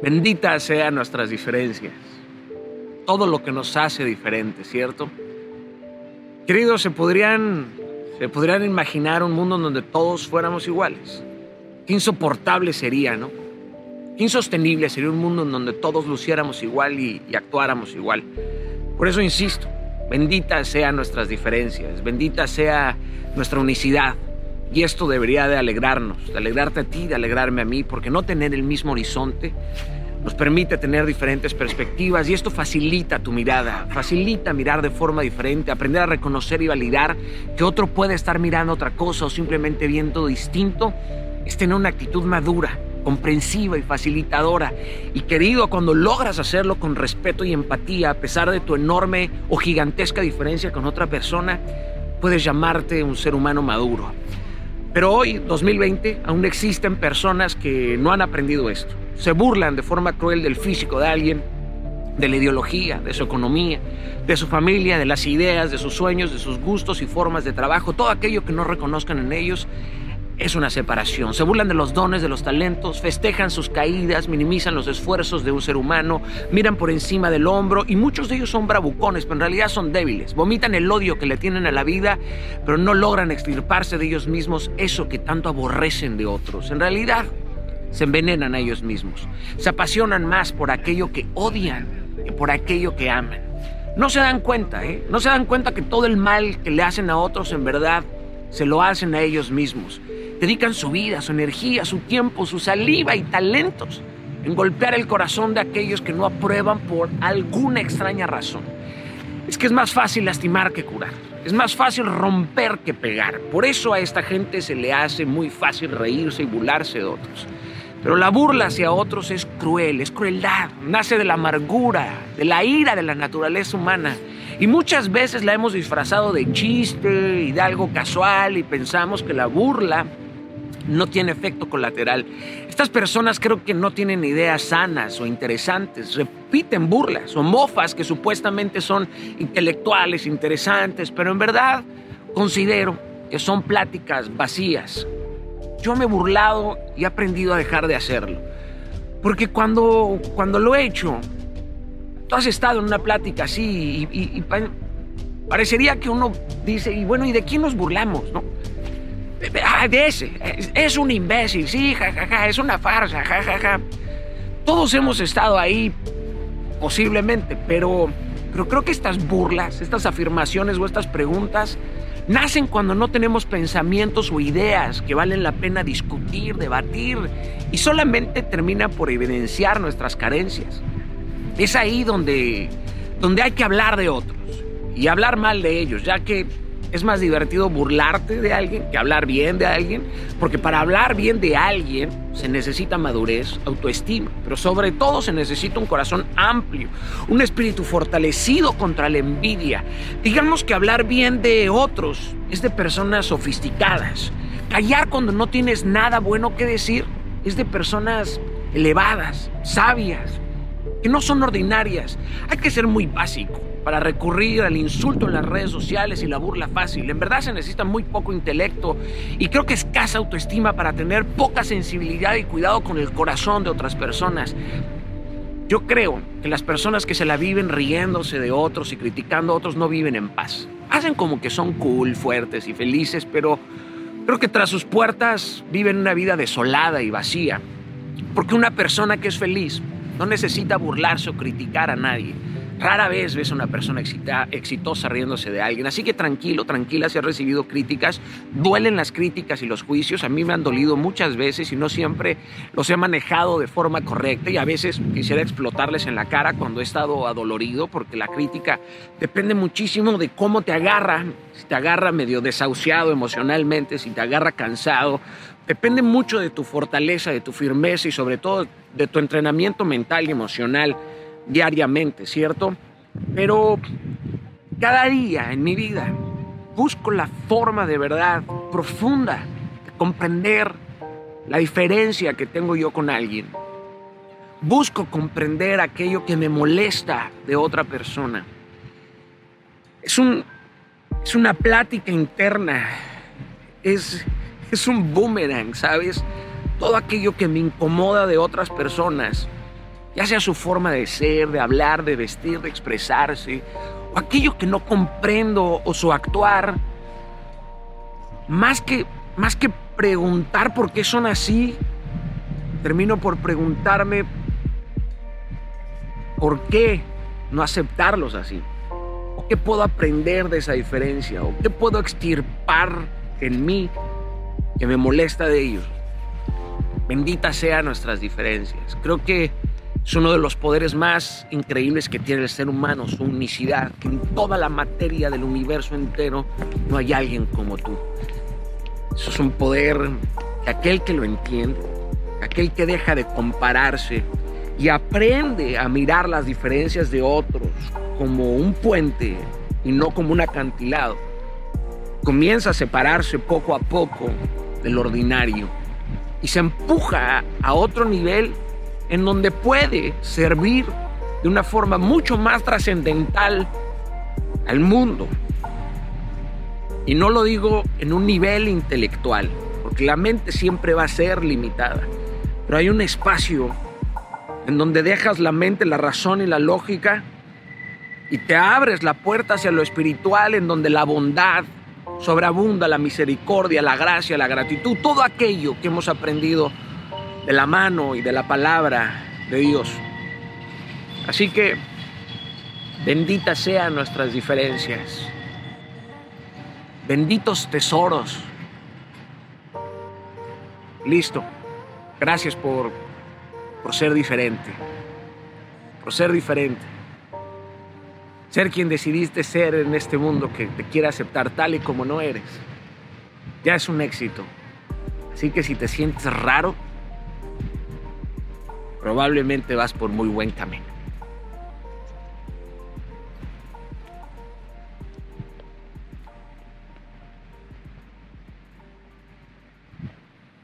Benditas sean nuestras diferencias. Todo lo que nos hace diferentes, ¿cierto? Queridos, se podrían, se podrían imaginar un mundo en donde todos fuéramos iguales. Qué insoportable sería, ¿no? Qué insostenible sería un mundo en donde todos luciéramos igual y, y actuáramos igual. Por eso insisto, benditas sean nuestras diferencias, bendita sea nuestra unicidad, y esto debería de alegrarnos, de alegrarte a ti, de alegrarme a mí, porque no tener el mismo horizonte nos permite tener diferentes perspectivas y esto facilita tu mirada, facilita mirar de forma diferente, aprender a reconocer y validar que otro puede estar mirando otra cosa o simplemente viendo distinto, es tener una actitud madura, comprensiva y facilitadora. Y querido, cuando logras hacerlo con respeto y empatía, a pesar de tu enorme o gigantesca diferencia con otra persona, puedes llamarte un ser humano maduro. Pero hoy, 2020, aún existen personas que no han aprendido esto. Se burlan de forma cruel del físico de alguien, de la ideología, de su economía, de su familia, de las ideas, de sus sueños, de sus gustos y formas de trabajo, todo aquello que no reconozcan en ellos es una separación. Se burlan de los dones, de los talentos, festejan sus caídas, minimizan los esfuerzos de un ser humano, miran por encima del hombro y muchos de ellos son bravucones, pero en realidad son débiles. Vomitan el odio que le tienen a la vida, pero no logran extirparse de ellos mismos eso que tanto aborrecen de otros. En realidad, se envenenan a ellos mismos. Se apasionan más por aquello que odian que por aquello que aman. No se dan cuenta, ¿eh? No se dan cuenta que todo el mal que le hacen a otros en verdad se lo hacen a ellos mismos. Dedican su vida, su energía, su tiempo, su saliva y talentos en golpear el corazón de aquellos que no aprueban por alguna extraña razón. Es que es más fácil lastimar que curar. Es más fácil romper que pegar. Por eso a esta gente se le hace muy fácil reírse y burlarse de otros. Pero la burla hacia otros es cruel, es crueldad. Nace de la amargura, de la ira de la naturaleza humana. Y muchas veces la hemos disfrazado de chiste y de algo casual y pensamos que la burla no tiene efecto colateral. Estas personas creo que no tienen ideas sanas o interesantes, repiten burlas o mofas que supuestamente son intelectuales, interesantes, pero en verdad considero que son pláticas vacías. Yo me he burlado y he aprendido a dejar de hacerlo. Porque cuando, cuando lo he hecho, tú has estado en una plática así y, parecería que uno dice, y bueno, ¿y de quién nos burlamos? ¿no? Ah, de ese. Es, un imbécil, sí, jajaja, es una farsa, jajaja. Todos hemos estado ahí, posiblemente, pero, pero creo que estas burlas, estas afirmaciones o estas preguntas nacen cuando no tenemos pensamientos o ideas que valen la pena discutir, debatir, y solamente termina por evidenciar nuestras carencias. Es ahí donde, donde hay que hablar de otros y hablar mal de ellos, ya que es más divertido burlarte de alguien que hablar bien de alguien, porque para hablar bien de alguien se necesita madurez, autoestima, pero sobre todo se necesita un corazón amplio, un espíritu fortalecido contra la envidia. Digamos que hablar bien de otros es de personas sofisticadas. Callar cuando no tienes nada bueno que decir es de personas elevadas, sabias, que no son ordinarias. Hay que ser muy básico para recurrir al insulto en las redes sociales y la burla fácil. En verdad se necesita muy poco intelecto y creo que escasa autoestima para tener poca sensibilidad y cuidado con el corazón de otras personas. Yo creo que las personas que se la viven riéndose de otros y criticando a otros no viven en paz. Hacen como que son cool, fuertes y felices, pero creo que tras sus puertas viven una vida desolada y vacía. Porque una persona que es feliz no necesita burlarse o criticar a nadie. Rara vez ves a una persona exitosa riéndose de alguien. Así que tranquilo, tranquila, si has recibido críticas. Duelen las críticas y los juicios. A mí me han dolido muchas veces y no siempre los he manejado de forma correcta. Y a veces quisiera explotarles en la cara cuando he estado adolorido, porque la crítica depende muchísimo de cómo te agarra. Si te agarra medio desahuciado emocionalmente, si te agarra cansado. Depende mucho de tu fortaleza, de tu firmeza y sobre todo de tu entrenamiento mental y emocional diariamente, ¿cierto? Pero cada día en mi vida busco la forma de verdad profunda de comprender la diferencia que tengo yo con alguien. Busco comprender aquello que me molesta de otra persona. Es, un, es una plática interna, es, es un boomerang, ¿sabes? Todo aquello que me incomoda de otras personas ya sea su forma de ser, de hablar, de vestir, de expresarse, o aquello que no comprendo o su actuar, más que, más que preguntar por qué son así, termino por preguntarme por qué no aceptarlos así. ¿O qué puedo aprender de esa diferencia? ¿O qué puedo extirpar en mí que me molesta de ellos? Bendita sean nuestras diferencias. Creo que es uno de los poderes más increíbles que tiene el ser humano, su unicidad, que en toda la materia del universo entero no hay alguien como tú. Eso es un poder que aquel que lo entiende, aquel que deja de compararse y aprende a mirar las diferencias de otros como un puente y no como un acantilado, comienza a separarse poco a poco del ordinario y se empuja a otro nivel en donde puede servir de una forma mucho más trascendental al mundo. Y no lo digo en un nivel intelectual, porque la mente siempre va a ser limitada, pero hay un espacio en donde dejas la mente, la razón y la lógica y te abres la puerta hacia lo espiritual en donde la bondad sobreabunda, la misericordia, la gracia, la gratitud, todo aquello que hemos aprendido de la mano y de la palabra de Dios. Así que benditas sean nuestras diferencias, benditos tesoros. Listo. Gracias por, por ser diferente, por ser diferente. Ser quien decidiste ser en este mundo que te quiere aceptar tal y como no eres. Ya es un éxito. Así que si te sientes raro, probablemente vas por muy buen camino.